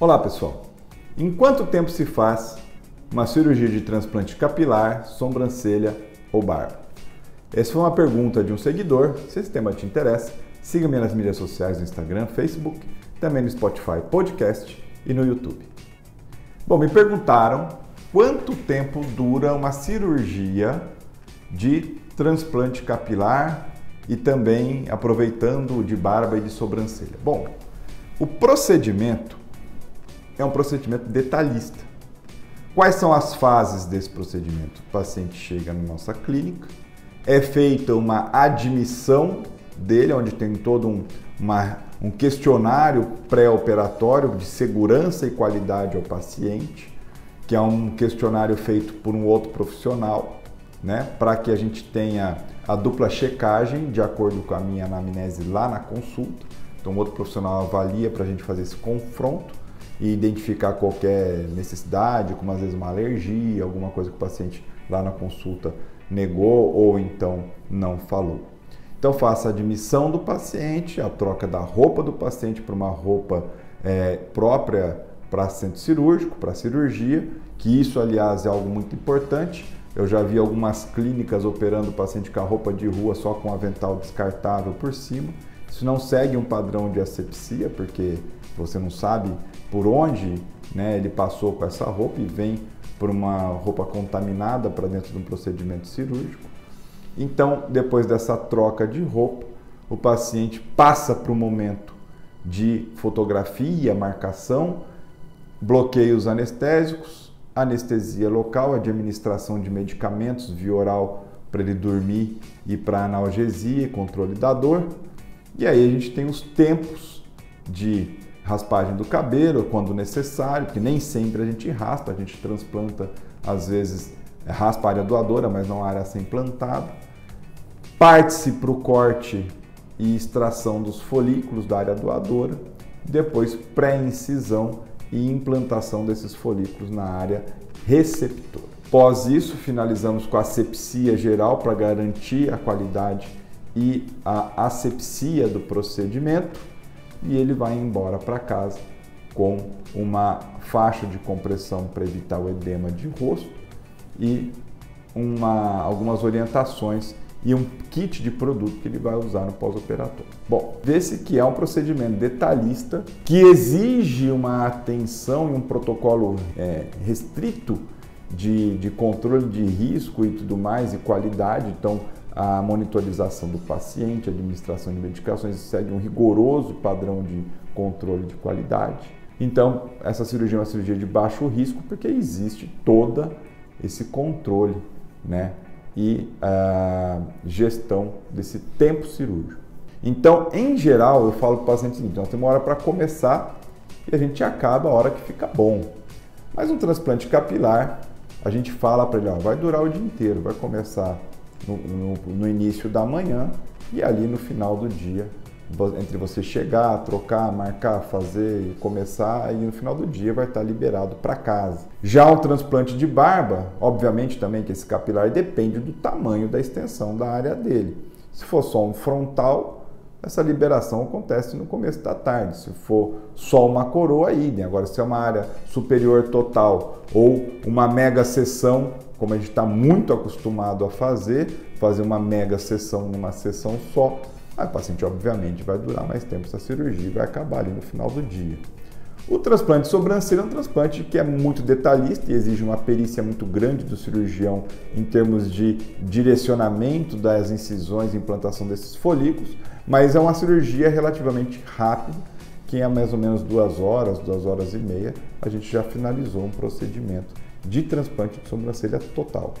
Olá pessoal, em quanto tempo se faz uma cirurgia de transplante capilar, sobrancelha ou barba? Essa foi uma pergunta de um seguidor. Se esse tema te interessa, siga-me nas mídias sociais no Instagram, Facebook, também no Spotify Podcast e no YouTube. Bom, me perguntaram quanto tempo dura uma cirurgia de transplante capilar e também aproveitando de barba e de sobrancelha. Bom, o procedimento é um procedimento detalhista. Quais são as fases desse procedimento? O paciente chega na nossa clínica, é feita uma admissão dele, onde tem todo um, uma, um questionário pré-operatório de segurança e qualidade ao paciente, que é um questionário feito por um outro profissional, né, para que a gente tenha a dupla checagem de acordo com a minha anamnese lá na consulta. Então, outro profissional avalia para a gente fazer esse confronto e identificar qualquer necessidade, como às vezes uma alergia, alguma coisa que o paciente lá na consulta negou ou então não falou. Então faça a admissão do paciente, a troca da roupa do paciente para uma roupa é, própria para centro cirúrgico, para cirurgia, que isso aliás é algo muito importante. Eu já vi algumas clínicas operando o paciente com a roupa de rua só com avental descartável por cima. Isso não segue um padrão de asepsia, porque você não sabe por onde né, ele passou com essa roupa e vem por uma roupa contaminada para dentro de um procedimento cirúrgico. Então, depois dessa troca de roupa, o paciente passa para o momento de fotografia, marcação, bloqueios anestésicos, anestesia local, administração de medicamentos via oral para ele dormir e para analgesia, controle da dor. E aí a gente tem os tempos de raspagem do cabelo quando necessário, porque nem sempre a gente raspa, a gente transplanta, às vezes é, raspa a área doadora, mas não a área a ser implantada. Parte-se para o corte e extração dos folículos da área doadora, depois pré-incisão e implantação desses folículos na área receptora. Após isso, finalizamos com a asepsia geral para garantir a qualidade e a asepsia do procedimento e ele vai embora para casa com uma faixa de compressão para evitar o edema de rosto e uma, algumas orientações e um kit de produto que ele vai usar no pós-operatório. Bom, vê-se que é um procedimento detalhista que exige uma atenção e um protocolo é, restrito de, de controle de risco e tudo mais e qualidade. Então, a monitorização do paciente, a administração de medicações segue um rigoroso padrão de controle de qualidade. Então, essa cirurgia é uma cirurgia de baixo risco porque existe toda esse controle, né? E a gestão desse tempo cirúrgico. Então, em geral, eu falo para o paciente o seguinte: nós temos uma hora para começar e a gente acaba a hora que fica bom. Mas um transplante capilar, a gente fala para ele: ó, vai durar o dia inteiro, vai começar no, no, no início da manhã e ali no final do dia, entre você chegar, trocar, marcar, fazer começar, e no final do dia vai estar liberado para casa. Já o transplante de barba, obviamente também que esse capilar depende do tamanho da extensão da área dele. Se for só um frontal, essa liberação acontece no começo da tarde. Se for só uma coroa, idem. Agora, se é uma área superior total ou uma mega sessão, como a gente está muito acostumado a fazer, fazer uma mega sessão numa sessão só, aí o paciente obviamente vai durar mais tempo essa cirurgia e vai acabar ali no final do dia. O transplante de sobrancelha é um transplante que é muito detalhista e exige uma perícia muito grande do cirurgião em termos de direcionamento das incisões e implantação desses folículos, mas é uma cirurgia relativamente rápida, que em mais ou menos duas horas, duas horas e meia, a gente já finalizou um procedimento de transplante de sobrancelha total.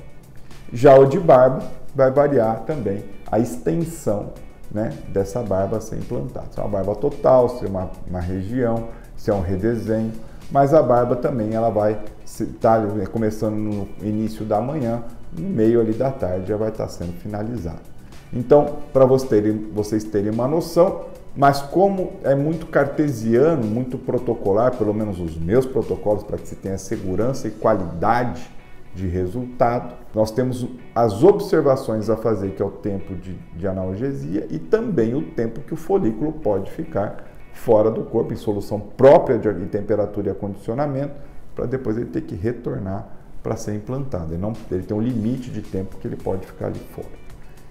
Já o de barba vai variar também a extensão né, dessa barba ser implantada. Se é uma barba total, se é uma, uma região, se é um redesenho, mas a barba também ela vai estar tá, começando no início da manhã, no meio ali da tarde já vai estar sendo finalizada. Então, para vocês terem, vocês terem uma noção, mas como é muito cartesiano, muito protocolar, pelo menos os meus protocolos, para que se tenha segurança e qualidade de resultado, nós temos as observações a fazer, que é o tempo de, de analgesia e também o tempo que o folículo pode ficar fora do corpo, em solução própria de temperatura e acondicionamento, para depois ele ter que retornar para ser implantado. Ele, não, ele tem um limite de tempo que ele pode ficar ali fora.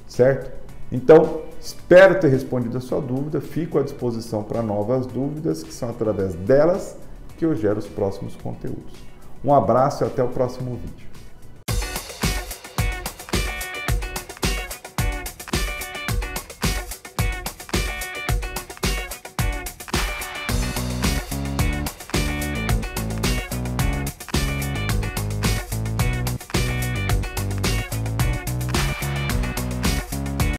Certo? Então, espero ter respondido a sua dúvida. Fico à disposição para novas dúvidas, que são através delas que eu gero os próximos conteúdos. Um abraço e até o próximo vídeo.